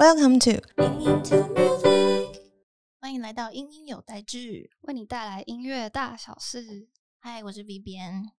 Welcome to 欢迎来到英音有代志，为你带来音乐大小事。嗨，我是 V 边，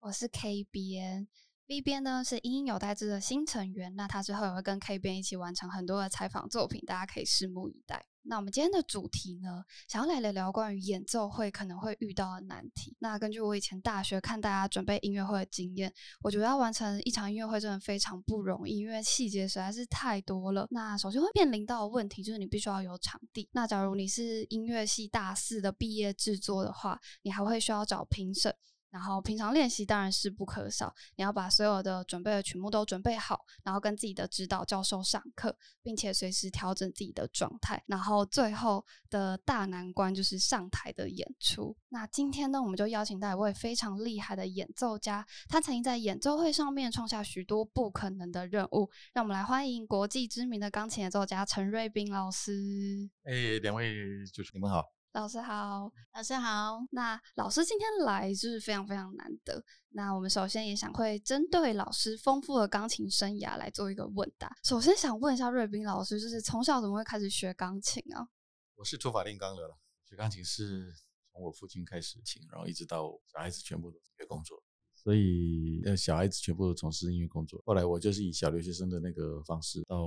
我是 K 边。V 边呢是英音有代志的新成员，那他之后也会跟 K 边一起完成很多的采访作品，大家可以拭目以待。那我们今天的主题呢，想要来聊聊关于演奏会可能会遇到的难题。那根据我以前大学看大家准备音乐会的经验，我觉得要完成一场音乐会真的非常不容易，因为细节实在是太多了。那首先会面临到的问题就是你必须要有场地。那假如你是音乐系大四的毕业制作的话，你还会需要找评审。然后平常练习当然是不可少，你要把所有的准备的曲目都准备好，然后跟自己的指导教授上课，并且随时调整自己的状态。然后最后的大难关就是上台的演出。那今天呢，我们就邀请到一位非常厉害的演奏家，他曾经在演奏会上面创下许多不可能的任务。让我们来欢迎国际知名的钢琴演奏家陈瑞斌老师。哎，两位主持人你们好。老师好，老师好。那老师今天来就是非常非常难得。那我们首先也想会针对老师丰富的钢琴生涯来做一个问答。首先想问一下瑞斌老师，就是从小怎么会开始学钢琴啊？我是土法炼钢的了，学钢琴是从我父亲开始琴，然后一直到小孩子全部都音乐工作，所以呃小孩子全部都从事音乐工作。后来我就是以小留学生的那个方式到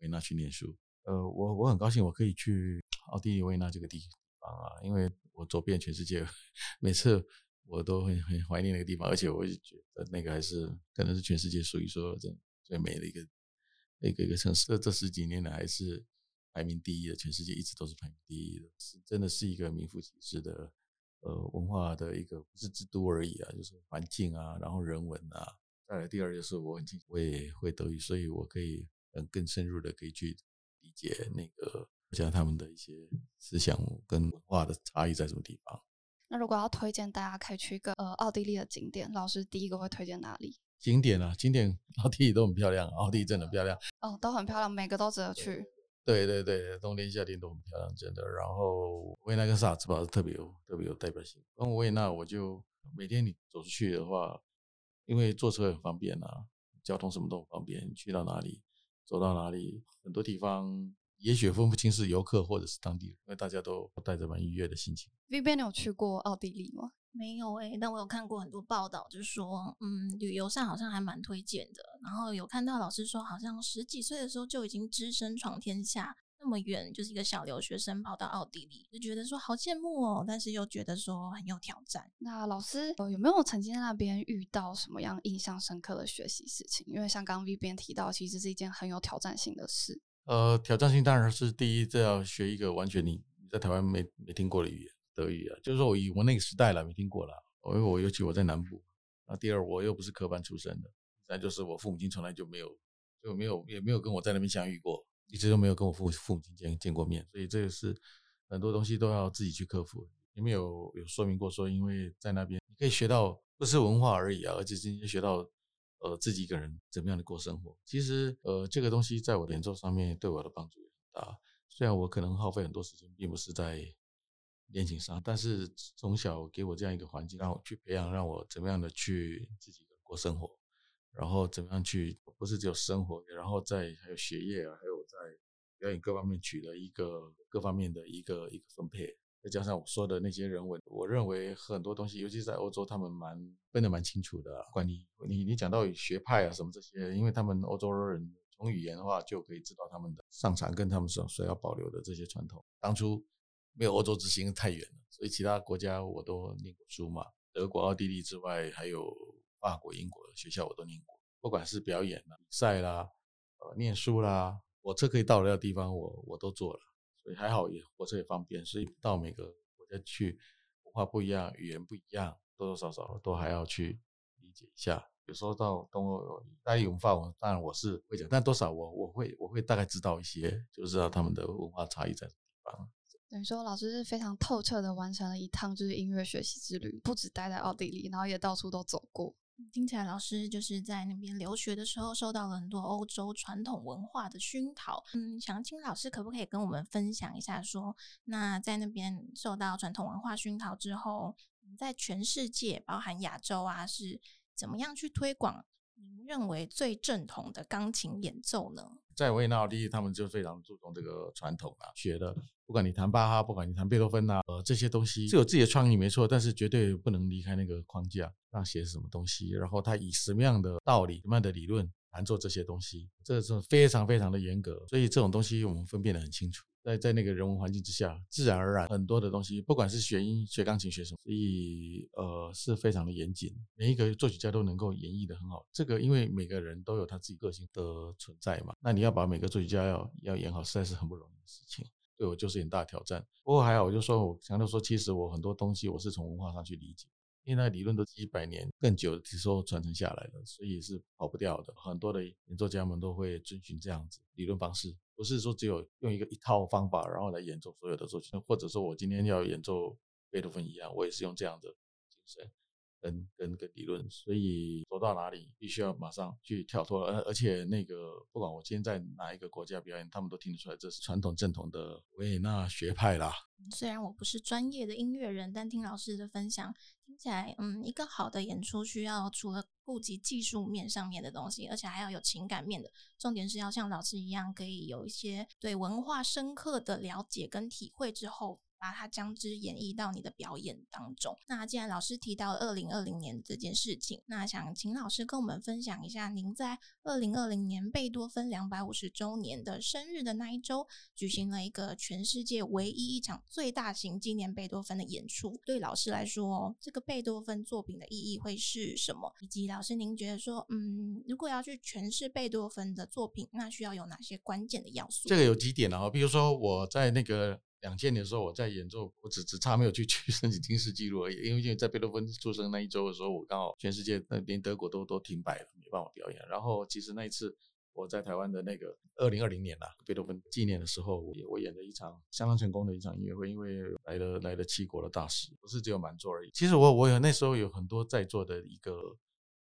维纳去念书。呃，我我很高兴我可以去。奥地利维也纳这个地方啊，因为我走遍全世界，每次我都很很怀念那个地方，而且我也觉得那个还是可能是全世界数一数二最最美的一个一个一个城市。这十几年来还是排名第一的，全世界一直都是排名第一的，是真的是一个名副其实的呃文化的一个不是之都而已啊，就是环境啊，然后人文啊。再来第二就是我很我也会德语，所以我可以嗯更深入的可以去理解那个。讲他们的一些思想跟文化的差异在什么地方？那如果要推荐大家可以去一个呃奥地利的景点，老师第一个会推荐哪里？景点啊，景点 奥地利都很漂亮，奥地利真的漂亮。哦，都很漂亮，每个都值得去。对对对，冬天夏天都很漂亮，真的。然后维也纳跟萨尔茨堡是特别有特别有代表性。跟维也纳，我就每天你走出去的话，因为坐车很方便啊，交通什么都很方便，去到哪里走到哪里，很多地方。也许分不清是游客或者是当地人，因为大家都带着蛮愉悦的心情。V B，你有去过奥地利吗？没有诶，但我有看过很多报道，就是说，嗯，旅游上好像还蛮推荐的。然后有看到老师说，好像十几岁的时候就已经只身闯天下，那么远，就是一个小留学生跑到奥地利，就觉得说好羡慕哦，但是又觉得说很有挑战。那老师有没有曾经在那边遇到什么样印象深刻的学习事情？因为像刚刚 V 边提到，其实是一件很有挑战性的事。呃，挑战性当然是第一，这要学一个完全你在台湾没没听过的语言，德语啊，就是说我以我那个时代了没听过了，因为我尤其我在南部。那第二，我又不是科班出身的，再就是我父母亲从来就没有就没有也没有跟我在那边相遇过，一直都没有跟我父父母亲见见过面，所以这个是很多东西都要自己去克服。你们有有说明过说，因为在那边你可以学到不是文化而已啊，而且今天学到。呃，自己一个人怎么样的过生活？其实，呃，这个东西在我的演奏上面对我的帮助也很大。虽然我可能耗费很多时间，并不是在练琴上，但是从小给我这样一个环境，让我去培养，让我怎么样的去自己过生活，然后怎么样去，不是只有生活，然后在还有学业啊，还有在表演各方面取得一个各方面的一个一个分配。再加上我说的那些人文，我认为很多东西，尤其在欧洲，他们蛮分得蛮清楚的。关于你你讲到学派啊什么这些，因为他们欧洲人从语言的话就可以知道他们的上场跟他们所所要保留的这些传统。当初没有欧洲之星太远了，所以其他国家我都念过书嘛，德国、奥地利之外，还有法国、英国的学校我都念过。不管是表演啦、比赛啦、呃念书啦，火车可以到的地方，我我都做了。还好，也火车也方便，所以到每个国家去，文化不一样，语言不一样，多多少少都还要去理解一下。有时候到东欧，大家文化我，当然我是会讲，但多少我我会我会大概知道一些，就知道他们的文化差异在什么地方。等于说，老师是非常透彻的完成了一趟就是音乐学习之旅，不止待在奥地利，然后也到处都走过。听起来老师就是在那边留学的时候，受到了很多欧洲传统文化的熏陶。嗯，想请老师可不可以跟我们分享一下，说那在那边受到传统文化熏陶之后，在全世界，包含亚洲啊，是怎么样去推广您认为最正统的钢琴演奏呢？在维也纳奥地利，他们就非常注重这个传统啊，学的，不管你弹巴哈，不管你弹贝多芬呐，呃，这些东西是有自己的创意没错，但是绝对不能离开那个框架，让写什么东西，然后他以什么样的道理、什么样的理论难做这些东西，这是非常非常的严格，所以这种东西我们分辨得很清楚。在在那个人文环境之下，自然而然很多的东西，不管是学音、学钢琴、学什么，所以呃是非常的严谨。每一个作曲家都能够演绎的很好。这个因为每个人都有他自己个性的存在嘛，那你要把每个作曲家要要演好，实在是很不容易的事情。对我就是很大挑战。不过还好，我就说我强调说，其实我很多东西我是从文化上去理解。因为那理论都几百年更久的时候传承下来的，所以是跑不掉的。很多的演奏家们都会遵循这样子理论方式，不是说只有用一个一套方法然后来演奏所有的作曲，或者说我今天要演奏贝多芬一样，我也是用这样的精神。跟跟跟理论，所以走到哪里必须要马上去跳脱，而而且那个不管我今天在哪一个国家表演，他们都听得出来这是传统正统的维也纳学派啦。虽然我不是专业的音乐人，但听老师的分享听起来，嗯，一个好的演出需要除了顾及技术面上面的东西，而且还要有情感面的，重点是要像老师一样，可以有一些对文化深刻的了解跟体会之后。把它将之演绎到你的表演当中。那既然老师提到二零二零年这件事情，那想请老师跟我们分享一下，您在二零二零年贝多芬两百五十周年的生日的那一周，举行了一个全世界唯一一场最大型纪念贝多芬的演出。对老师来说，这个贝多芬作品的意义会是什么？以及老师您觉得说，嗯，如果要去诠释贝多芬的作品，那需要有哪些关键的要素？这个有几点啊，比如说我在那个。两千年的时候，我在演奏，我只只差没有去 去申请金世纪录而已。因为因为在贝多芬出生那一周的时候，我刚好全世界那连德国都都停摆了，没办法表演。然后其实那一次我在台湾的那个二零二零年啊，贝多芬纪念的时候，我我演了一场相当成功的一场音乐会，因为来了来了七国的大使，不是只有满座而已。其实我我有那时候有很多在座的一个。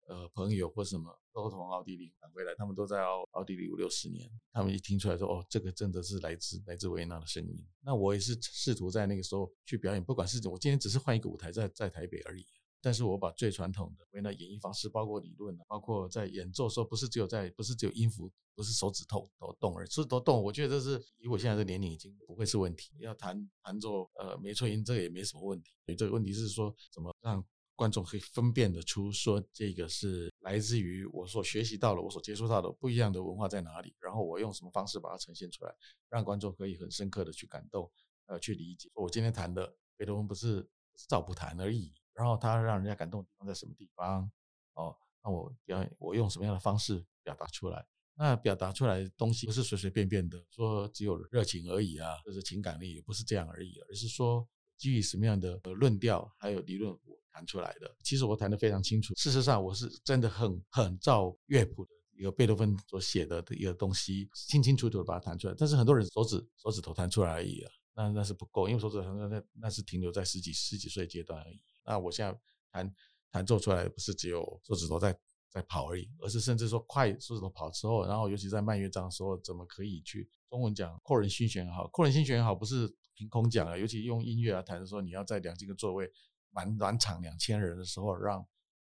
呃，朋友或什么都从奥地利赶回来，他们都在奥奥地利五六十年。他们一听出来说，哦，这个真的是来自来自维也纳的声音。那我也是试图在那个时候去表演，不管是我今天只是换一个舞台在在台北而已，但是我把最传统的维也纳演绎方式，包括理论，包括在演奏时候，不是只有在，不是只有音符，不是手指头都动，而是都动。我觉得这是以我现在的年龄已经不会是问题。要弹弹奏呃没错音，这个也没什么问题。所以这个问题是说，怎么让？观众可以分辨得出，说这个是来自于我所学习到的、我所接触到的不一样的文化在哪里，然后我用什么方式把它呈现出来，让观众可以很深刻的去感动，呃，去理解。我今天谈的贝多芬不是照不谈而已，然后他让人家感动的地方在什么地方？哦，那我表演，我用什么样的方式表达出来？那表达出来的东西不是随随便便的，说只有热情而已啊，就是情感力也不是这样而已，而是说基于什么样的论调还有理论。弹出来的，其实我弹得非常清楚。事实上，我是真的很很照乐谱的一个贝多芬所写的一个东西，清清楚楚的把它弹出来。但是很多人手指手指头弹出来而已啊，那那是不够，因为手指头那那那是停留在十几十几岁阶段而已。那我现在弹弹奏出来，不是只有手指头在在跑而已，而是甚至说快手指头跑之后，然后尤其在慢乐章的时候，怎么可以去中文讲扩人心弦好，扩人心弦好不是凭空讲啊，尤其用音乐来弹的时候，你要在两几个座位。满满场两千人的时候，让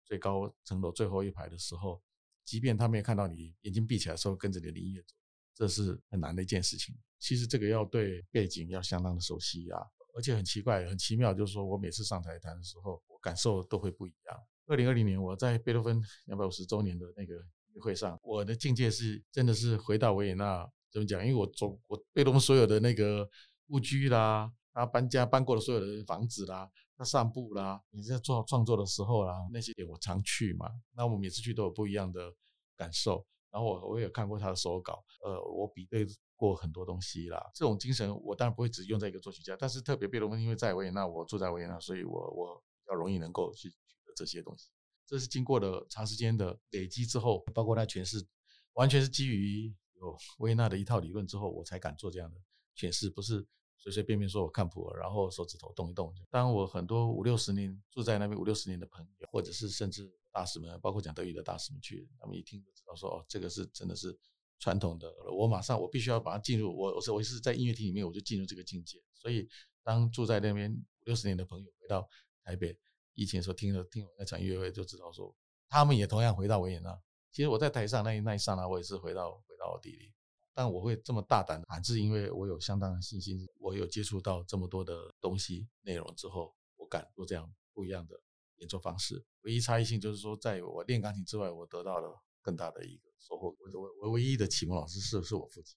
最高层楼最后一排的时候，即便他没有看到你眼睛闭起来的时候，跟着你的音乐走，这是很难的一件事情。其实这个要对背景要相当的熟悉啊，而且很奇怪、很奇妙，就是说我每次上台弹的时候，感受都会不一样。二零二零年我在贝多芬两百五十周年的那个会上，我的境界是真的是回到维也纳，怎么讲？因为我走我贝多芬所有的那个故居啦，他搬家搬过的所有的房子啦。那散步啦，你在做创作的时候啦，那些点我常去嘛。那我每次去都有不一样的感受。然后我我也看过他的手稿，呃，我比对过很多东西啦。这种精神我当然不会只用在一个作曲家，但是特别贝多芬，因为在维也纳，我住在维也纳，所以我我比较容易能够去取得这些东西。这是经过了长时间的累积之后，包括他诠释，完全是基于有维也纳的一套理论之后，我才敢做这样的诠释，不是。随随便便说我看谱，然后手指头动一动。当我很多五六十年住在那边五六十年的朋友，或者是甚至大使们，包括讲德语的大使们去，他们一听就知道说哦，这个是真的是传统的。我马上我必须要把它进入我我是我是在音乐厅里面我就进入这个境界。所以当住在那边五六十年的朋友回到台北，以前说听了听我那场音乐会就知道说，他们也同样回到维也纳。其实我在台上那一那一刹那，我也是回到回到奥地利。但我会这么大胆的喊，是因为我有相当的信心。我有接触到这么多的东西内容之后，我敢做这样不一样的演奏方式。唯一差异性就是说，在我练钢琴之外，我得到了更大的一个收获。我我我唯一的启蒙老师是是我父亲。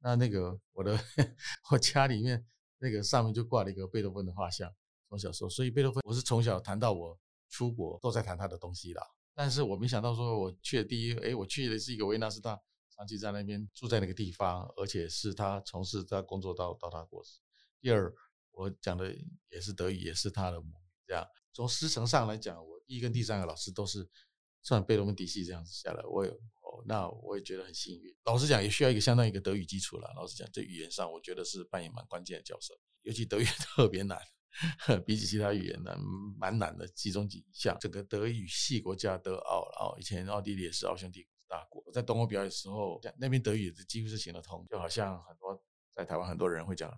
那那个我的 我家里面那个上面就挂了一个贝多芬的画像，从小时候，所以贝多芬我是从小谈到我出国都在谈他的东西啦。但是我没想到说我去的第一，哎，我去的是一个维纳斯大。长期在那边住在那个地方，而且是他从事他工作到到他过世。第二，我讲的也是德语，也是他的母语。这样从师承上来讲，我一跟第三个老师都是算贝多芬嫡系这样子下来，我也哦，那我也觉得很幸运。老实讲，也需要一个相当一个德语基础了。老实讲，这语言上我觉得是扮演蛮关键的角色，尤其德语 特别难，比起其他语言难，蛮难的。其中几项，整个德语系国家德奥然后，以前奥地利也是奥匈帝国。大国我在东欧表演的时候，那边德语几乎是行得通，就好像很多在台湾很多人会讲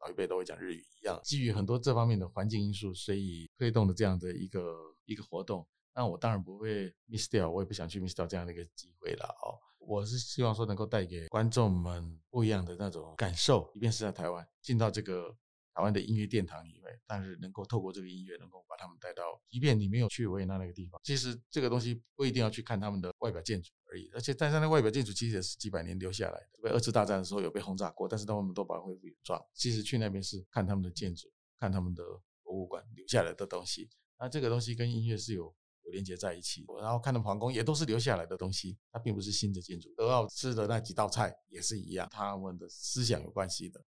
老一辈都会讲日语一样。基于很多这方面的环境因素，所以推动的这样的一个一个活动，那我当然不会 miss 掉，我也不想去 miss 掉这样的一个机会了哦。我是希望说能够带给观众们不一样的那种感受，即便是在台湾进到这个。台湾的音乐殿堂里面，但是能够透过这个音乐，能够把他们带到，即便你没有去维也纳那个地方，其实这个东西不一定要去看他们的外表建筑而已，而且但是那外表建筑其实也是几百年留下来的。被二次大战的时候有被轰炸过，但是他们都把它恢复原状。其实去那边是看他们的建筑，看他们的博物馆留下来的东西。那这个东西跟音乐是有有连接在一起。然后看的皇宫也都是留下来的东西，它并不是新的建筑。德奥吃的那几道菜也是一样，他们的思想有关系的。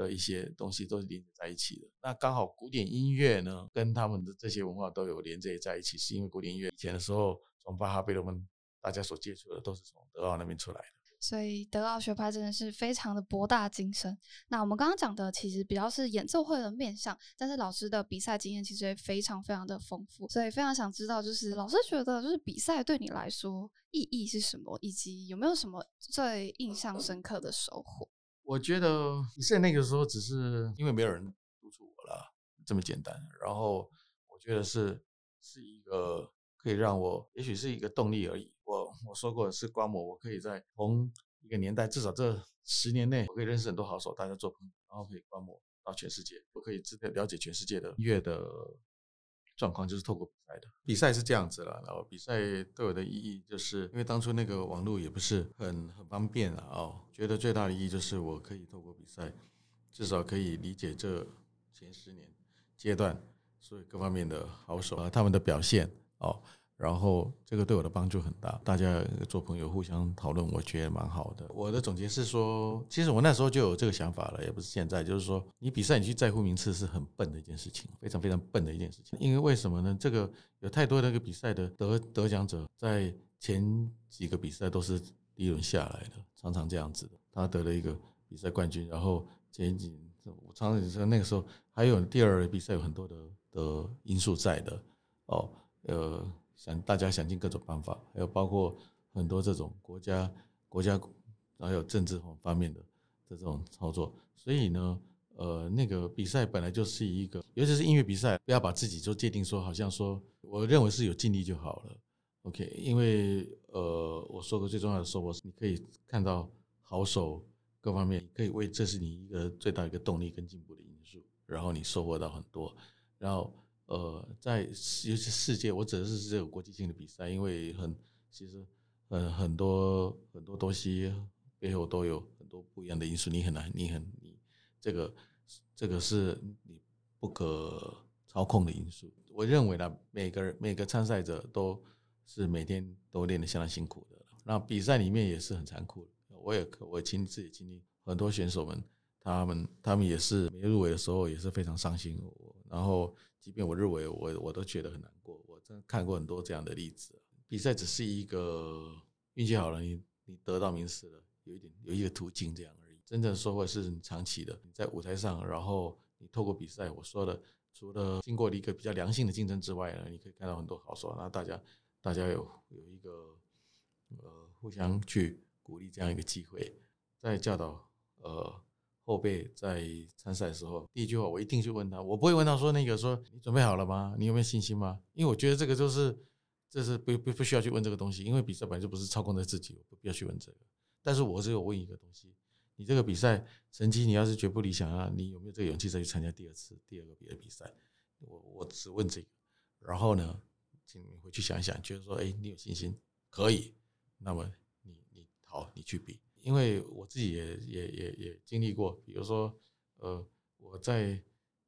的一些东西都是连接在一起的。那刚好古典音乐呢，跟他们的这些文化都有连接在一起，是因为古典音乐以前的时候，从巴哈、贝多芬，大家所接触的都是从德奥那边出来的。所以德奥学派真的是非常的博大精深。那我们刚刚讲的其实比较是演奏会的面向，但是老师的比赛经验其实也非常非常的丰富。所以非常想知道，就是老师觉得，就是比赛对你来说意义是什么，以及有没有什么最印象深刻的收获？我觉得比赛那个时候只是因为没有人督促我了，这么简单。然后我觉得是是一个可以让我，也许是一个动力而已。我我说过是观摩，我可以在同一个年代，至少这十年内，我可以认识很多好手，大家做朋友，然后可以观摩到全世界，我可以知了解全世界的音乐的。状况就是透过比赛的，比赛是这样子了。然后比赛对我的意义，就是因为当初那个网络也不是很很方便啊。哦，觉得最大的意义就是我可以透过比赛，至少可以理解这前十年阶段所有各方面的好手啊，他们的表现哦。然后这个对我的帮助很大，大家做朋友互相讨论，我觉得蛮好的。我的总结是说，其实我那时候就有这个想法了，也不是现在，就是说你比赛你去在乎名次是很笨的一件事情，非常非常笨的一件事情。因为为什么呢？这个有太多那个比赛的得得奖者，在前几个比赛都是第一轮下来的，常常这样子的。他得了一个比赛冠军，然后前几我常常说那个时候还有第二比赛有很多的的因素在的哦，呃。想大家想尽各种办法，还有包括很多这种国家、国家还有政治方面的这种操作。所以呢，呃，那个比赛本来就是一个，尤其是音乐比赛，不要把自己就界定说，好像说，我认为是有尽力就好了。OK，因为呃，我说过最重要的收获是，你可以看到好手各方面，可以为这是你一个最大一个动力跟进步的因素，然后你收获到很多，然后。呃，在尤其世界，我指的是这个国际性的比赛，因为很其实，呃，很多很多东西背后都有很多不一样的因素，你很难，你很你这个这个是你不可操控的因素。我认为呢，每个人每个参赛者都是每天都练得相当辛苦的，那比赛里面也是很残酷。我也我亲自己经历，很多选手们，他们他们也是没入围的时候也是非常伤心，然后。即便我认为我我都觉得很难过，我真的看过很多这样的例子。比赛只是一个运气好了，你你得到名次了，有一点有一个途径这样而已。真正收获是长期的，你在舞台上，然后你透过比赛，我说的，除了经过了一个比较良性的竞争之外呢，你可以看到很多好手，然后大家大家有有一个呃互相去鼓励这样一个机会，在教导呃。后辈在参赛的时候，第一句话我一定去问他，我不会问他说那个说你准备好了吗？你有没有信心吗？因为我觉得这个就是这是不不不需要去问这个东西，因为比赛本来就不是操控在自己，我不必要去问这个。但是我只有问一个东西：你这个比赛成绩，你要是绝不理想啊，你有没有这个勇气再去参加第二次、第二个别的比赛？我我只问这个。然后呢，请你回去想一想，觉得说，哎，你有信心可以，那么你你好，你去比。因为我自己也也也也经历过，比如说，呃，我在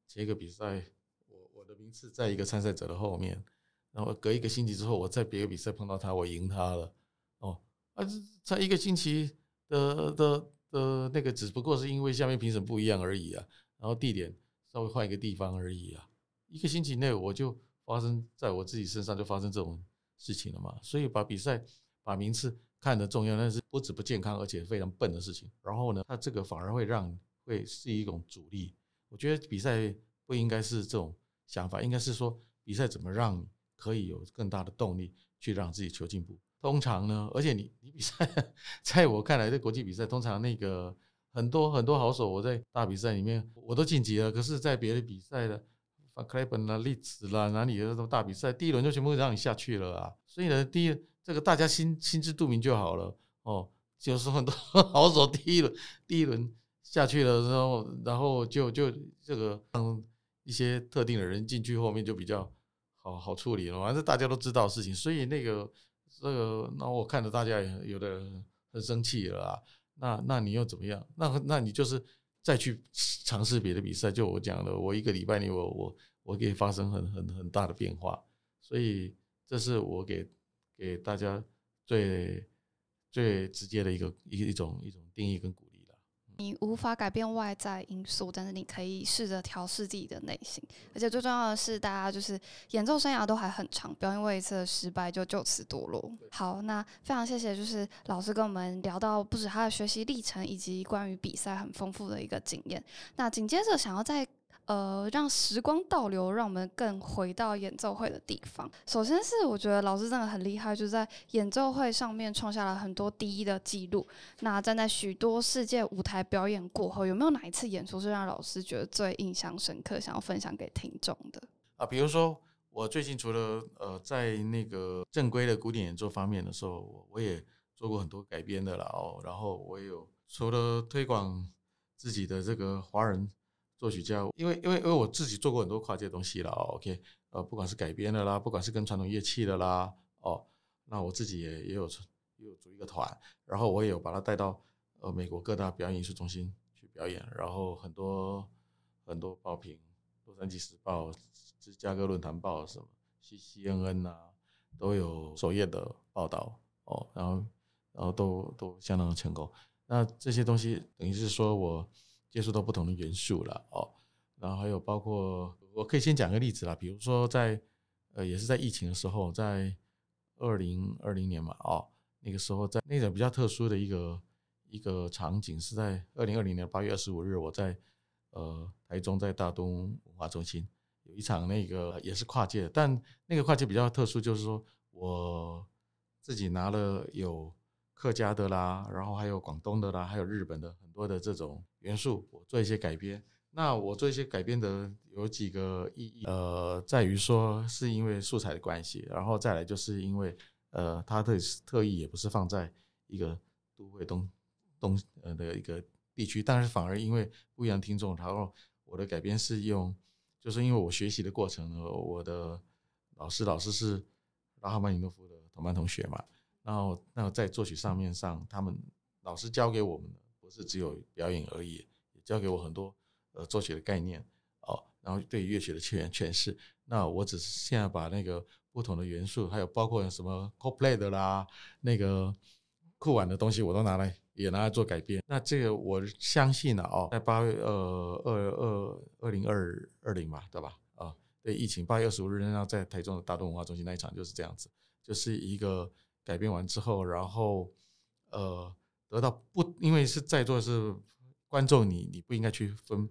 前一个比赛，我我的名次在一个参赛者的后面。然后隔一个星期之后，我在别的比赛碰到他，我赢他了。哦，啊，才一个星期的的的那个，只不过是因为下面评审不一样而已啊。然后地点稍微换一个地方而已啊。一个星期内我就发生在我自己身上就发生这种事情了嘛。所以把比赛把名次看得重要，但是不止不健康，而且非常笨的事情。然后呢，他这个反而会让会是一种阻力。我觉得比赛不应该是这种想法，应该是说比赛怎么让你。可以有更大的动力去让自己求进步。通常呢，而且你你比赛，在我看来，在国际比赛，通常那个很多很多好手，我在大比赛里面我都晋级了。可是，在别的比赛的，法克莱本啦、利兹啦，哪里的什么大比赛，第一轮就全部让你下去了啊！所以呢，第一这个大家心心知肚明就好了哦。就是很多好手第一轮第一轮下去了，然后然后就就这个让一些特定的人进去后面就比较。好好处理了，反正大家都知道事情，所以那个这个，那我看着大家也有的很生气了啊。那那你又怎么样？那那你就是再去尝试别的比赛。就我讲的，我一个礼拜里，我我我可以发生很很很大的变化。所以这是我给给大家最最直接的一个一一种一种定义跟鼓励。你无法改变外在因素，但是你可以试着调试自己的内心。而且最重要的是，大家就是演奏生涯都还很长，不要因为一次的失败就就此堕落。好，那非常谢谢，就是老师跟我们聊到不止他的学习历程，以及关于比赛很丰富的一个经验。那紧接着想要在。呃，让时光倒流，让我们更回到演奏会的地方。首先是我觉得老师真的很厉害，就是在演奏会上面创下了很多第一的记录。那站在许多世界舞台表演过后，有没有哪一次演出是让老师觉得最印象深刻，想要分享给听众的？啊，比如说我最近除了呃在那个正规的古典演奏方面的时候，我我也做过很多改编的了哦。然后我也有除了推广自己的这个华人。作曲家，因为因为因为我自己做过很多跨界东西了，OK，呃，不管是改编的啦，不管是跟传统乐器的啦，哦，那我自己也也有也有组一个团，然后我也有把它带到呃美国各大表演艺术中心去表演，然后很多很多报评，洛杉矶时报、芝加哥论坛报什么 CNN 啊，都有首页的报道哦，然后然后都都相当的成功，那这些东西等于是说我。接触到不同的元素了哦，然后还有包括，我可以先讲个例子啦，比如说在呃，也是在疫情的时候，在二零二零年嘛哦，那个时候在那种比较特殊的一个一个场景，是在二零二零年八月二十五日，我在呃台中在大东文化中心有一场那个也是跨界，但那个跨界比较特殊，就是说我自己拿了有。客家的啦，然后还有广东的啦，还有日本的很多的这种元素，我做一些改编。那我做一些改编的有几个意义，呃，在于说是因为素材的关系，然后再来就是因为呃，它的特意也不是放在一个都会东东呃的一个地区，但是反而因为不一样听众，然后我的改编是用，就是因为我学习的过程呢，我的老师老师是拉赫曼尼诺夫的同班同学嘛。然后，那在作曲上面上，他们老师教给我们的不是只有表演而已，也教给我很多呃作曲的概念哦。然后对乐曲的诠诠释，那我只是现在把那个不同的元素，还有包括什么 co-play 的啦，那个酷玩的东西，我都拿来也拿来做改编。那这个我相信了哦，在八月呃二二二零二二零吧，对吧？啊，对疫情八月二十五日，然后在台中的大东文化中心那一场就是这样子，就是一个。改编完之后，然后呃得到不，因为是在座是观众，你你不应该去分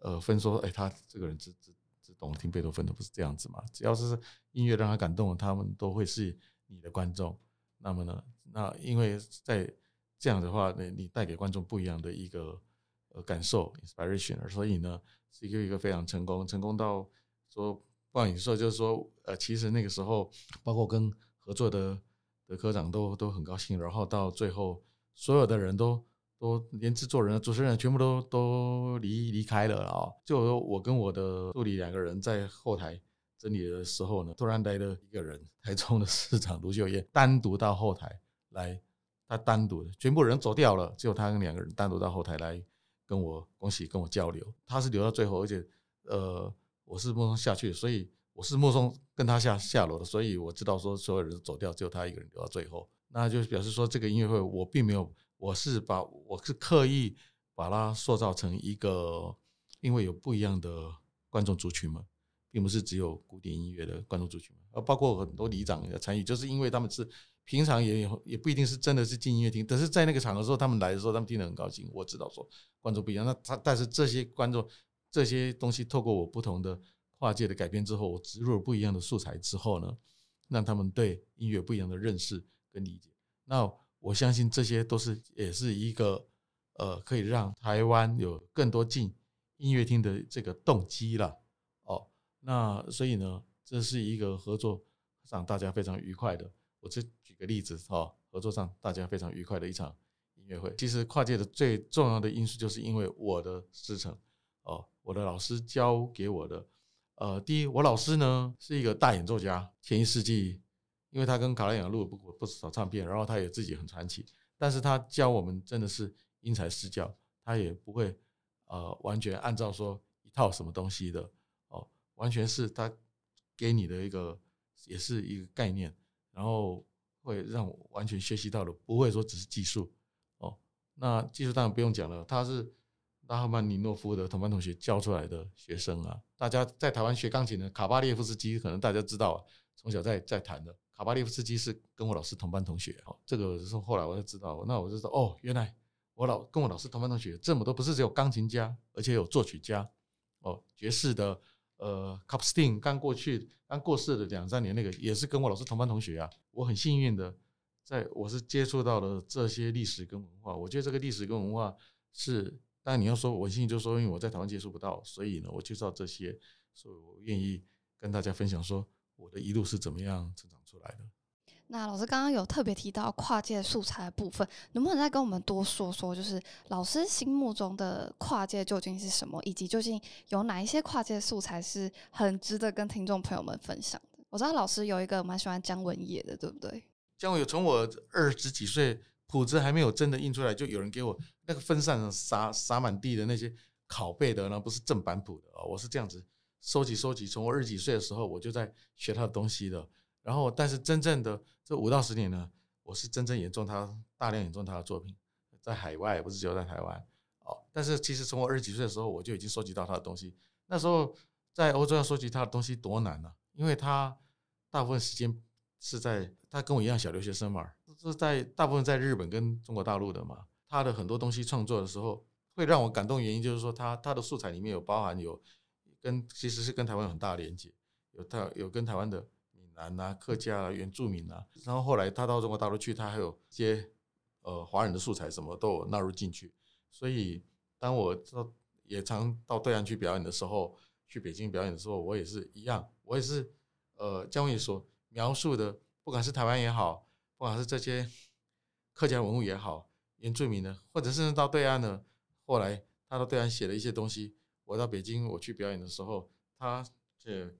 呃分说，哎，他这个人只只只懂听贝多芬的，不是这样子嘛？只要是音乐让他感动了，他们都会是你的观众。那么呢，那因为在这样的话，你你带给观众不一样的一个呃感受 inspiration，所以呢是一个一个非常成功，成功到说不好意思说，就是说呃，其实那个时候包括跟合作的的科长都都很高兴，然后到最后所有的人都都连制作人、主持人全部都都离离开了啊，就我跟我的助理两个人在后台整理的时候呢，突然来了一个人，台中的市长卢秀燕单独到后台来，他单独的全部人走掉了，只有他跟两个人单独到后台来跟我恭喜跟我交流，他是留到最后，而且呃我是不能下去，所以我是目送跟他下下楼的，所以我知道说所有人走掉，只有他一个人留到最后，那就表示说这个音乐会我并没有。我是把我是刻意把它塑造成一个，因为有不一样的观众族群嘛，并不是只有古典音乐的观众族群，而包括很多里长的参与，就是因为他们是平常也也不一定是真的是进音乐厅，但是在那个场合时候，他们来的时候，他们听得很高兴。我知道说观众不一样，那他但是这些观众这些东西透过我不同的跨界的改编之后，我植入了不一样的素材之后呢，让他们对音乐不一样的认识跟理解。那我相信这些都是也是一个呃，可以让台湾有更多进音乐厅的这个动机了哦。那所以呢，这是一个合作让大家非常愉快的。我这举个例子哦，合作上大家非常愉快的一场音乐会。其实跨界的最重要的因素，就是因为我的师承哦，我的老师教给我的。呃，第一，我老师呢是一个大演奏家，前一世纪。因为他跟卡拉扬录了不不少唱片，然后他也自己很传奇，但是他教我们真的是因材施教，他也不会呃完全按照说一套什么东西的哦，完全是他给你的一个也是一个概念，然后会让我完全学习到的，不会说只是技术哦。那技术当然不用讲了，他是拉赫曼尼诺夫的同班同学教出来的学生啊。大家在台湾学钢琴的卡巴列夫斯基，可能大家知道，从小在在弹的。卡巴列夫斯基是跟我老师同班同学，哦，这个是后来我才知道，那我就说，哦，原来我老跟我老师同班同学这么多，不是只有钢琴家，而且有作曲家，哦，爵士的，呃，卡普斯汀刚过去刚过世的两三年那个也是跟我老师同班同学啊，我很幸运的，在我是接触到了这些历史跟文化，我觉得这个历史跟文化是，当然你要说我幸运，就说因为我在台湾接触不到，所以呢，我介绍这些，所以我愿意跟大家分享说。我的一路是怎么样成长出来的？那老师刚刚有特别提到跨界素材的部分，能不能再跟我们多说说？就是老师心目中的跨界究竟是什么，以及究竟有哪一些跨界素材是很值得跟听众朋友们分享的？我知道老师有一个蛮喜欢姜文野的，对不对？姜文有从我二十几岁谱子还没有真的印出来，就有人给我那个分散撒撒满地的那些拷贝的，那不是正版谱的啊，我是这样子。收集收集，从我二十几岁的时候我就在学他的东西的。然后，但是真正的这五到十年呢，我是真正严重他大量严重他的作品，在海外不是只有在台湾哦。但是其实从我二十几岁的时候，我就已经收集到他的东西。那时候在欧洲要收集他的东西多难呢？因为他大部分时间是在他跟我一样小留学生嘛，是在大部分在日本跟中国大陆的嘛。他的很多东西创作的时候会让我感动，原因就是说他他的素材里面有包含有。跟其实是跟台湾有很大的连接，有他有跟台湾的闽南啊、客家啊、原住民啊，然后后来他到中国大陆去，他还有一些呃华人的素材什么都有纳入进去。所以当我到也常到对岸去表演的时候，去北京表演的时候，我也是一样，我也是呃姜伟所描述的，不管是台湾也好，不管是这些客家文物也好，原住民的，或者甚至到对岸的，后来他到对岸写了一些东西。我到北京，我去表演的时候，他这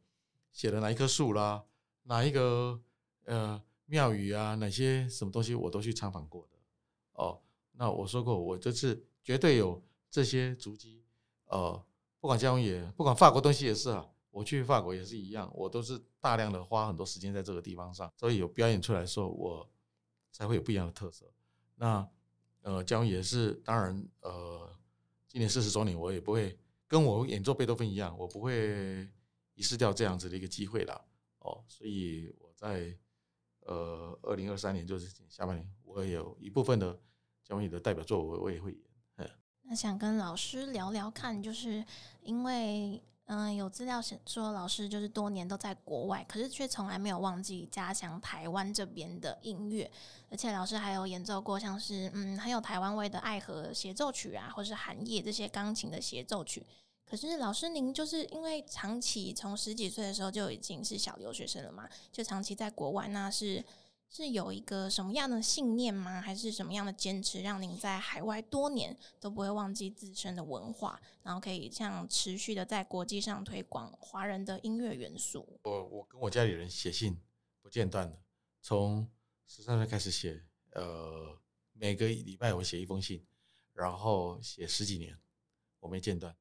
写的哪一棵树啦，哪一个呃庙宇啊，哪些什么东西，我都去参访过的。哦，那我说过，我这次绝对有这些足迹。呃，不管江也，不管法国东西也是啊，我去法国也是一样，我都是大量的花很多时间在这个地方上，所以有表演出来说，我才会有不一样的特色。那呃，江也是，当然呃，今年四十周年，我也不会。跟我演奏贝多芬一样，我不会遗失掉这样子的一个机会啦。哦，所以我在呃二零二三年就是下半年，我也有一部分的交谊的代表作，我我也会演。那想跟老师聊聊看，就是因为。嗯，有资料写说老师就是多年都在国外，可是却从来没有忘记家乡台湾这边的音乐，而且老师还有演奏过像是嗯很有台湾味的爱河协奏曲啊，或是寒夜这些钢琴的协奏曲。可是老师，您就是因为长期从十几岁的时候就已经是小留学生了嘛，就长期在国外，那是是有一个什么样的信念吗？还是什么样的坚持，让您在海外多年都不会忘记自身的文化，然后可以这样持续的在国际上推广华人的音乐元素？我我跟我家里人写信不间断的，从十三岁开始写，呃，每个礼拜我写一封信，然后写十几年，我没间断。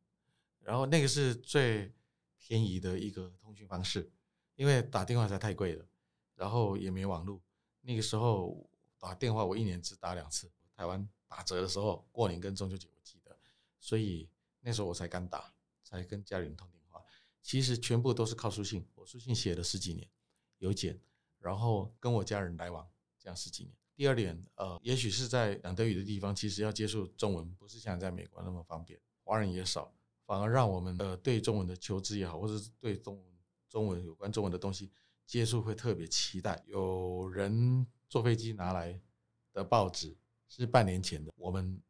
然后那个是最便宜的一个通讯方式，因为打电话实在太贵了，然后也没网络。那个时候打电话我一年只打两次，台湾打折的时候，过年跟中秋节我记得，所以那时候我才敢打，才跟家里人通电话。其实全部都是靠书信，我书信写了十几年，邮件，然后跟我家人来往，这样十几年。第二点，呃，也许是在讲德语的地方，其实要接触中文不是像在美国那么方便，华人也少。反而让我们呃对中文的求知也好，或者对中文中文有关中文的东西接触会特别期待。有人坐飞机拿来的报纸是半年前的，我们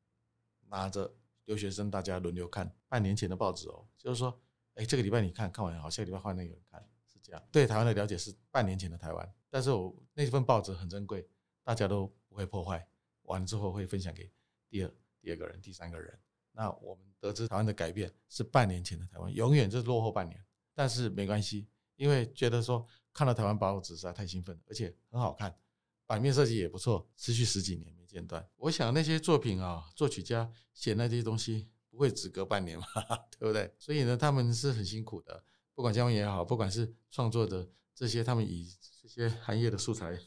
拿着留学生大家轮流看半年前的报纸哦，就是说，哎，这个礼拜你看看完好，下个礼拜换那个人看，是这样。对台湾的了解是半年前的台湾，但是我那份报纸很珍贵，大家都不会破坏，完了之后会分享给第二第二个人、第三个人。那我们得知台湾的改变是半年前的台湾，永远就是落后半年。但是没关系，因为觉得说看到台湾报纸实在太兴奋了，而且很好看，版面设计也不错，持续十几年没间断。我想那些作品啊，作曲家写那些东西不会只隔半年嘛，对不对？所以呢，他们是很辛苦的，不管姜文也好，不管是创作的这些，他们以这些行业的素材。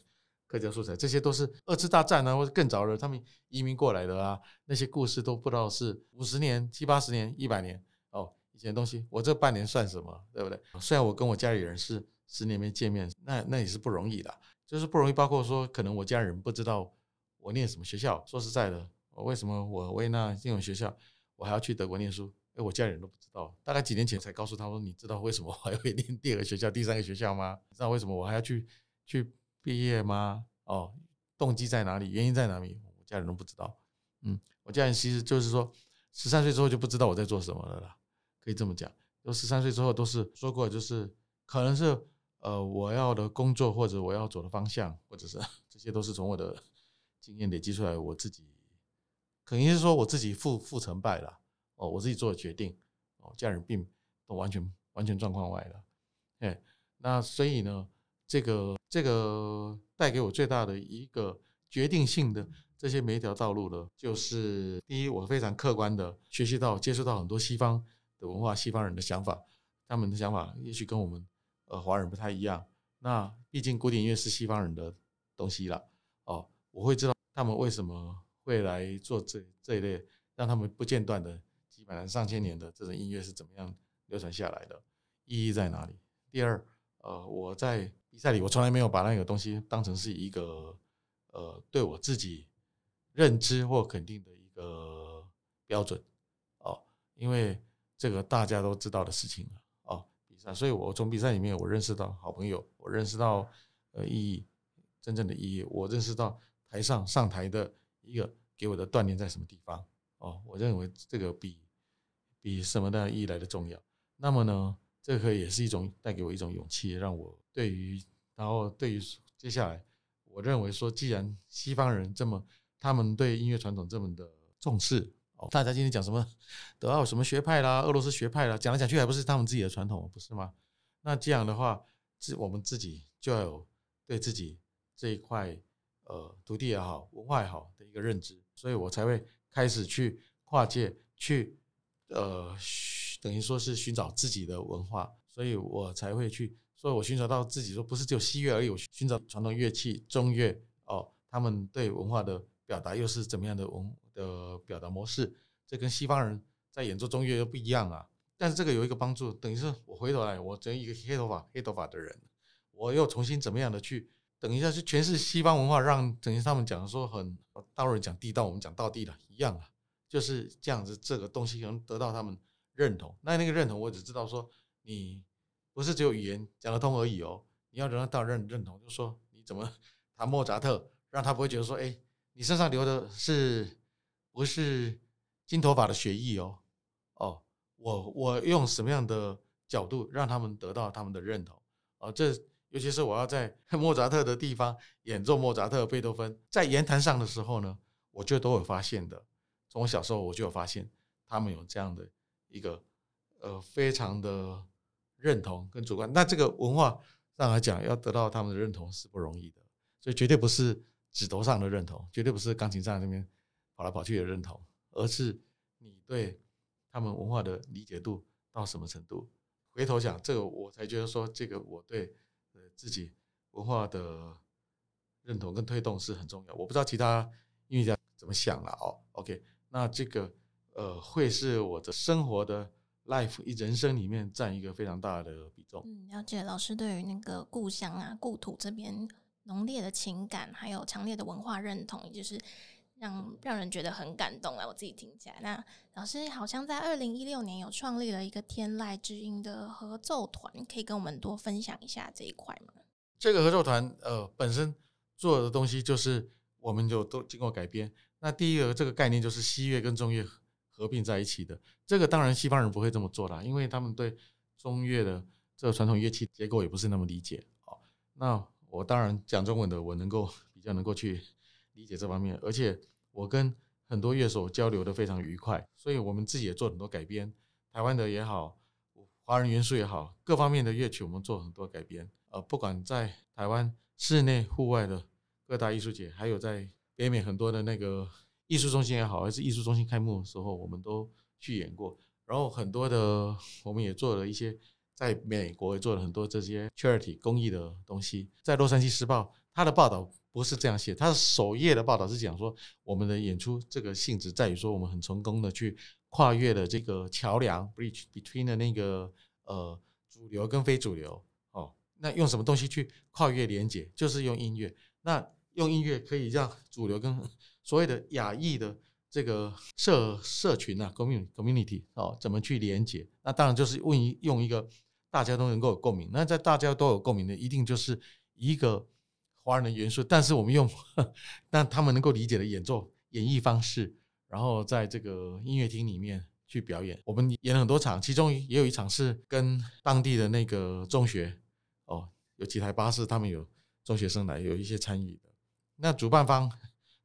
客家素材，这些都是二次大战啊，或者更早的他们移民过来的啊，那些故事都不知道是五十年、七八十年、一百年哦，以前的东西，我这半年算什么，对不对？虽然我跟我家里人是十年没见面，那那也是不容易的，就是不容易。包括说，可能我家人不知道我念什么学校。说实在的，我为什么我维纳这种学校，我还要去德国念书？哎，我家里人都不知道。大概几年前才告诉他说：“你知道为什么我还会念第二个学校、第三个学校吗？知道为什么我还要去去？”毕业吗？哦，动机在哪里？原因在哪里？我家人都不知道。嗯，我家人其实就是说，十三岁之后就不知道我在做什么了啦，可以这么讲。就十三岁之后都是说过，就是可能是呃我要的工作或者我要走的方向，或者是 这些都是从我的 经验累积出来，我自己肯定是说我自己负负成败了。哦，我自己做的决定，哦，家人并都完全完全状况外了。哎，那所以呢？这个这个带给我最大的一个决定性的这些每一条道路呢，就是第一，我非常客观的学习到、接触到很多西方的文化、西方人的想法，他们的想法也许跟我们呃华人不太一样。那毕竟古典音乐是西方人的东西了哦，我会知道他们为什么会来做这这一类，让他们不间断的几百年、上千年的这种音乐是怎么样流传下来的，意义在哪里？第二，呃，我在比赛里，我从来没有把那个东西当成是一个呃对我自己认知或肯定的一个标准哦，因为这个大家都知道的事情了。赛，所以我从比赛里面我认识到好朋友，我认识到呃意义真正的意义，我认识到台上上台的一个给我的锻炼在什么地方哦。我认为这个比比什么的意义来的重要。那么呢？这个也是一种带给我一种勇气，让我对于，然后对于接下来，我认为说，既然西方人这么，他们对音乐传统这么的重视，大家今天讲什么 德奥什么学派啦，俄罗斯学派啦，讲来讲去还不是他们自己的传统，不是吗？那这样的话，自我们自己就要有对自己这一块呃土地也好，文化也好的一个认知，所以我才会开始去跨界去呃。等于说是寻找自己的文化，所以我才会去，所以我寻找到自己说不是只有西乐而已，我寻找传统乐器中乐哦，他们对文化的表达又是怎么样的文的表达模式？这跟西方人在演奏中乐又不一样啊。但是这个有一个帮助，等于是我回头来，我作为一个黑头发黑头发的人，我又重新怎么样的去等一下去诠释西方文化，让等于他们讲说很大陆人讲地道，我们讲道地的一样啊，就是这样子，这个东西能得到他们。认同，那那个认同，我只知道说你不是只有语言讲得通而已哦，你要让他到认认同，就说你怎么 弹莫扎特，让他不会觉得说，哎，你身上流的是不是金头发的学艺哦？哦，我我用什么样的角度让他们得到他们的认同啊？这尤其是我要在 莫扎特的地方演奏莫扎特、贝多芬，在言谈上的时候呢，我就都有发现的。从我小时候我就有发现，他们有这样的一个呃非常的认同跟主观。那这个文化上来讲，要得到他们的认同是不容易的，所以绝对不是指头上的认同，绝对不是钢琴上那边跑来跑去的认同，而是你对。他们文化的理解度到什么程度？回头想这个，我才觉得说，这个我对呃自己文化的认同跟推动是很重要。我不知道其他音乐家怎么想了哦。OK，那这个呃会是我的生活的 life 一人生里面占一个非常大的比重。嗯，了解老师对于那个故乡啊、故土这边浓烈的情感，还有强烈的文化认同，也就是。让让人觉得很感动啊！我自己听起来，那老师好像在二零一六年有创立了一个天籁之音的合奏团，可以跟我们多分享一下这一块吗？这个合奏团呃本身做的东西就是我们就都经过改编。那第一个这个概念就是西乐跟中乐合并在一起的，这个当然西方人不会这么做啦，因为他们对中乐的这个传统乐器结构也不是那么理解哦。那我当然讲中文的，我能够比较能够去。理解这方面，而且我跟很多乐手交流的非常愉快，所以我们自己也做很多改编，台湾的也好，华人元素也好，各方面的乐曲我们做很多改编。呃，不管在台湾室内、户外的各大艺术节，还有在北美很多的那个艺术中心也好，还是艺术中心开幕的时候，我们都去演过。然后很多的我们也做了一些，在美国也做了很多这些 charity 公益的东西。在洛杉矶时报，他的报道。不是这样写，他首页的报道是讲说，我们的演出这个性质在于说，我们很成功的去跨越了这个桥梁 bridge between 的那个呃主流跟非主流哦。那用什么东西去跨越连接？就是用音乐。那用音乐可以让主流跟所谓的亚裔的这个社社群啊，community community 哦，怎么去连接？那当然就是问一用一个大家都能够有共鸣。那在大家都有共鸣的，一定就是一个。华人的元素，但是我们用 让他们能够理解的演奏演绎方式，然后在这个音乐厅里面去表演。我们演了很多场，其中也有一场是跟当地的那个中学哦，有几台巴士，他们有中学生来，有一些参与的。那主办方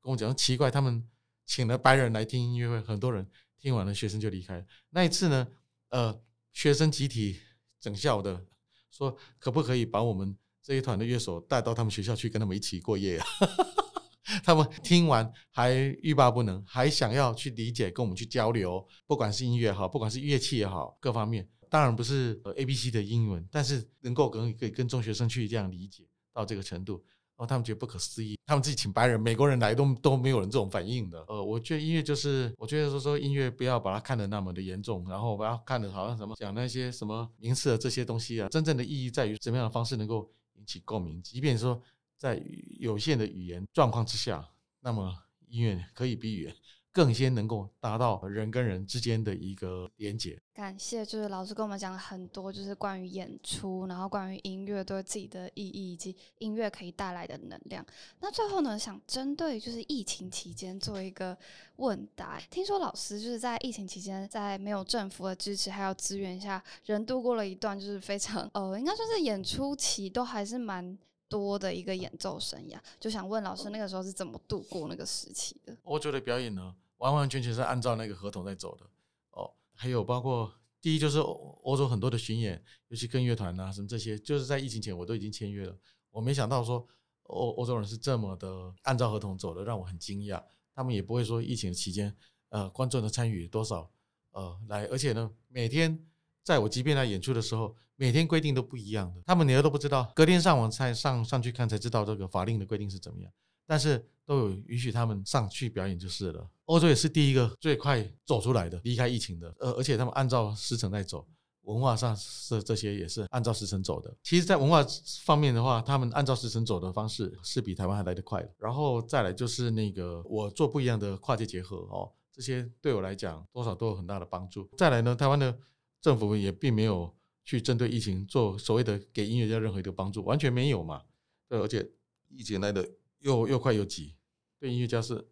跟我讲，奇怪，他们请了白人来听音乐会，很多人听完了，学生就离开。那一次呢，呃，学生集体整校的说，可不可以把我们。这一团的乐手带到他们学校去跟他们一起过夜啊！他们听完还欲罢不能，还想要去理解，跟我们去交流。不管是音乐也好，不管是乐器也好，各方面当然不是 A B C 的英文，但是能够跟可以跟中学生去这样理解到这个程度。哦，他们觉得不可思议，他们自己请白人、美国人来都都没有人这种反应的。呃，我觉得音乐就是，我觉得说说音乐不要把它看得那么的严重，然后不要看的好像什么讲那些什么名词的这些东西啊，真正的意义在于什么样的方式能够。起共鸣，即便说在有限的语言状况之下，那么音乐可以比语言更先能够达到人跟人之间的一个连接。感谢，就是老师跟我们讲了很多，就是关于演出，然后关于音乐对自己的意义以及音乐可以带来的能量。那最后呢，想针对就是疫情期间做一个问答。听说老师就是在疫情期间，在没有政府的支持还有资源下，人度过了一段就是非常呃，应该说是演出期都还是蛮多的一个演奏生涯。就想问老师，那个时候是怎么度过那个时期的？我觉得表演呢，完完全全是按照那个合同在走的哦。还有包括第一就是欧洲很多的巡演，尤其跟乐团啊什么这些，就是在疫情前我都已经签约了。我没想到说欧欧洲人是这么的按照合同走的，让我很惊讶。他们也不会说疫情期间呃观众的参与多少呃来，而且呢每天在我即便在演出的时候，每天规定都不一样的，他们连都不知道，隔天上网才上上去看才知道这个法令的规定是怎么样。但是都有允许他们上去表演就是了。欧洲也是第一个最快走出来的，离开疫情的。呃，而且他们按照时程在走，文化上是这些也是按照时程走的。其实，在文化方面的话，他们按照时程走的方式是比台湾还来得快。然后再来就是那个我做不一样的跨界结合哦，这些对我来讲多少都有很大的帮助。再来呢，台湾的政府也并没有去针对疫情做所谓的给音乐家任何一个帮助，完全没有嘛。对，而且疫情来的。又又快又急，对音乐家是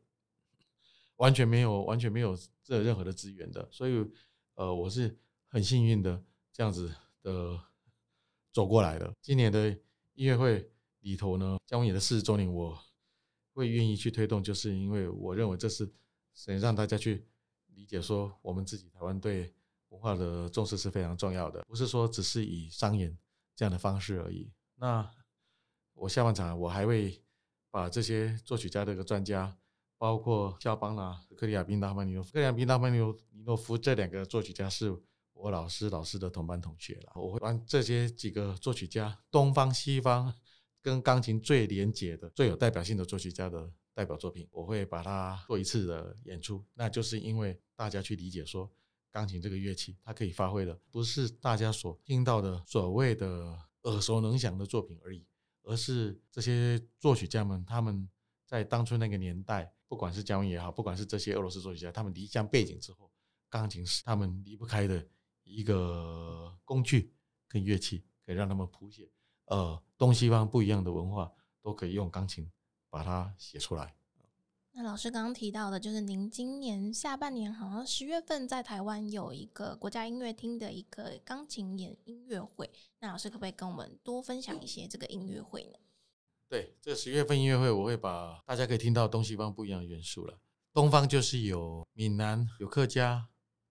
完全没有完全没有这任何的资源的，所以呃，我是很幸运的这样子的走过来的。今年的音乐会里头呢，姜文也的四十周年，我会愿意去推动，就是因为我认为这是能让大家去理解说，我们自己台湾对文化的重视是非常重要的，不是说只是以商演这样的方式而已。那我下半场我还会把这些作曲家的一个专家，包括肖邦啦、克里亚宾、达曼尼诺夫、克里亚宾、达曼尼诺夫这两个作曲家是我老师老师的同班同学了。我会把这些几个作曲家，东方西方跟钢琴最连结的、最有代表性的作曲家的代表作品，我会把它做一次的演出。那就是因为大家去理解说，钢琴这个乐器它可以发挥的，不是大家所听到的所谓的。耳熟能详的作品而已，而是这些作曲家们他们在当初那个年代，不管是姜文也好，不管是这些俄罗斯作曲家，他们离乡背景之后，钢琴是他们离不开的一个工具跟乐器，可以让他们谱写呃东西方不一样的文化，都可以用钢琴把它写出来。那老师刚刚提到的，就是您今年下半年好像十月份在台湾有一个国家音乐厅的一个钢琴演音乐会。那老师可不可以跟我们多分享一些这个音乐会呢？对，这十月份音乐会，我会把大家可以听到东西方不一样的元素了。东方就是有闽南、有客家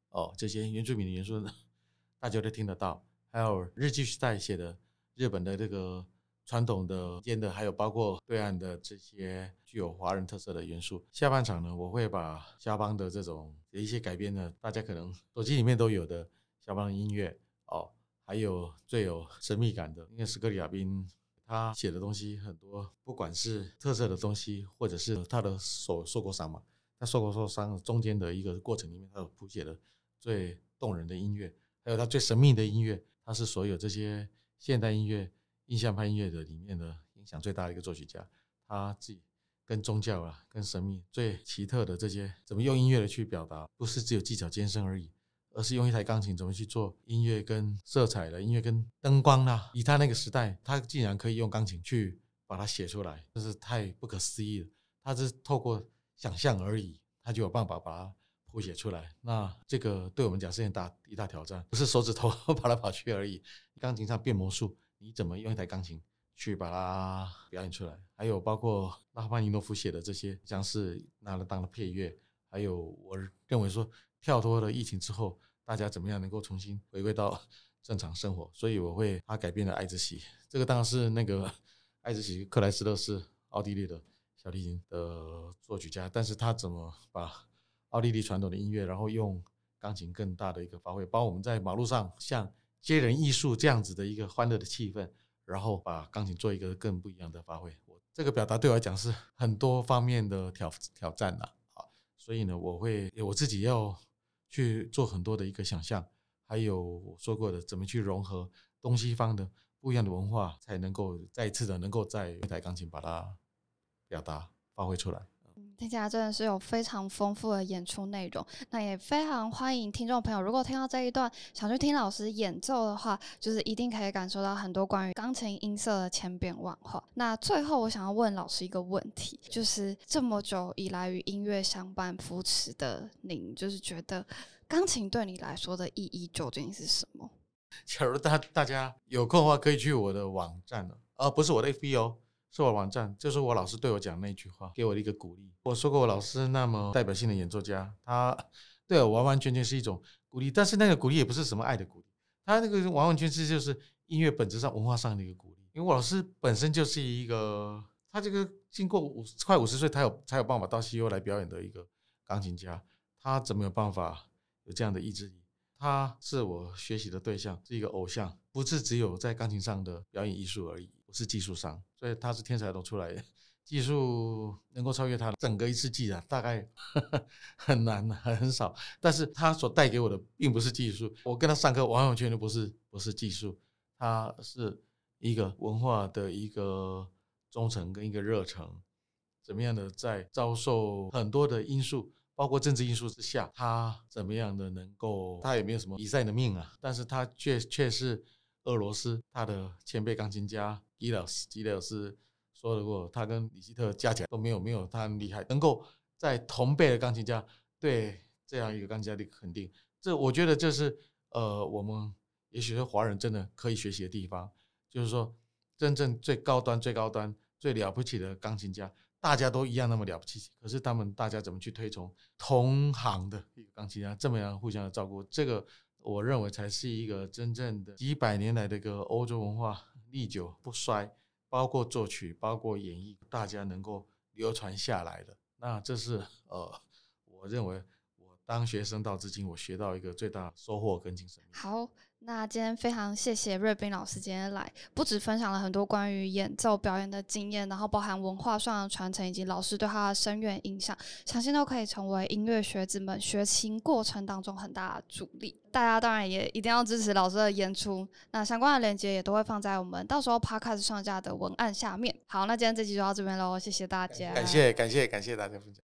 哦，这些原住民的元素，大家都听得到。还有日记时代写的日本的这个。传统的间的，还有包括对岸的这些具有华人特色的元素。下半场呢，我会把肖邦的这种一些改编的，大家可能手机里面都有的肖邦的音乐哦，还有最有神秘感的，因为斯克里亚宾他写的东西很多，不管是特色的东西，或者是他的手受过伤嘛，他受过受伤中间的一个过程里面，他有谱写的最动人的音乐，还有他最神秘的音乐，他是所有这些现代音乐。印象派音乐的里面的影响最大的一个作曲家，他自己跟宗教啊、跟神秘最奇特的这些，怎么用音乐的去表达，不是只有技巧尖深而已，而是用一台钢琴怎么去做音乐跟色彩的音乐跟灯光啦。以他那个时代，他竟然可以用钢琴去把它写出来，真是太不可思议了。他是透过想象而已，他就有办法把它谱写出来。那这个对我们讲是很大一大挑战，不是手指头 跑来跑去而已，钢琴上变魔术。你怎么用一台钢琴去把它表演出来？还有包括拉赫曼尼诺夫写的这些，像是拿了当了配乐。还有我认为说，跳脱了疫情之后，大家怎么样能够重新回归到 正常生活？所以我会他改编了《爱之喜》，这个当然是那个 《爱之喜》克莱斯勒是奥地利的小提琴的作曲家，但是他怎么把奥地利传统的音乐，然后用钢琴更大的一个发挥，包括我们在马路上像。接人艺术这样子的一个欢乐的气氛，然后把钢琴做一个更不一样的发挥。我这个表达对我来讲是很多方面的挑挑战呐，啊，所以呢，我会我自己要去做很多的一个想象，还有我说过的怎么去融合东西方的不一样的文化，才能够再次的能够在一台钢琴把它表达发挥出来。听起来真的是有非常丰富的演出内容，那也非常欢迎听众朋友，如果听到这一段想去听老师演奏的话，就是一定可以感受到很多关于钢琴音色的千变万化。那最后我想要问老师一个问题，就是这么久以来与音乐相伴扶持的您，就是觉得钢琴对你来说的意义究竟是什么？假如大大家有空的话，可以去我的网站了，而不是我的 FB 哦。是我网站，就是我老师对我讲那句话，给我的一个鼓励。我说过，我老师那么代表性的演奏家，他对我完完全全是一种鼓励。但是那个鼓励也不是什么爱的鼓励，他那个完完全全就是音乐本质上、文化上的一个鼓励。因为我老师本身就是一个，他这个经过五快五十岁，他有才有办法到西欧来表演的一个钢琴家，他怎么有办法有这样的意志力？他是我学习的对象，是一个偶像，不是只有在钢琴上的表演艺术而已。不是技术上，所以他是天才都出来的，技术能够超越他整个一世纪啊，大概 很难很很少。但是他所带给我的并不是技术，我跟他上课完完全全不是不是技术，他是一个文化的一个忠诚跟一个热诚，怎么样的在遭受很多的因素，包括政治因素之下，他怎么样的能够，他也没有什么比赛的命啊，但是他却却是俄罗斯他的前辈钢琴家。吉老师，吉老师说如果，他跟李希特加起来都没有没有他厉害，能够在同辈的钢琴家对这样一个钢琴家的肯定，这我觉得这是呃，我们也许是华人真的可以学习的地方，就是说真正最高端、最高端、最了不起的钢琴家，大家都一样那么了不起，可是他们大家怎么去推崇同行的一个钢琴家，这么样互相的照顾，这个我认为才是一个真正的几百年来的一个欧洲文化历久不衰，包括作曲、包括演绎，大家能够流传下来的。那这是呃，我认为我当学生到至今，我学到一个最大收获跟精神。好，那今天非常谢谢瑞斌老师今天来，不止分享了很多关于演奏表演的经验，然后包含文化上的传承以及老师对他的深远影响，相信都可以成为音乐学子们学琴过程当中很大的助力。大家当然也一定要支持老师的演出，那相关的链接也都会放在我们到时候 podcast 上架的文案下面。好，那今天这集就到这边喽，谢谢大家，感谢感谢感谢大家分享。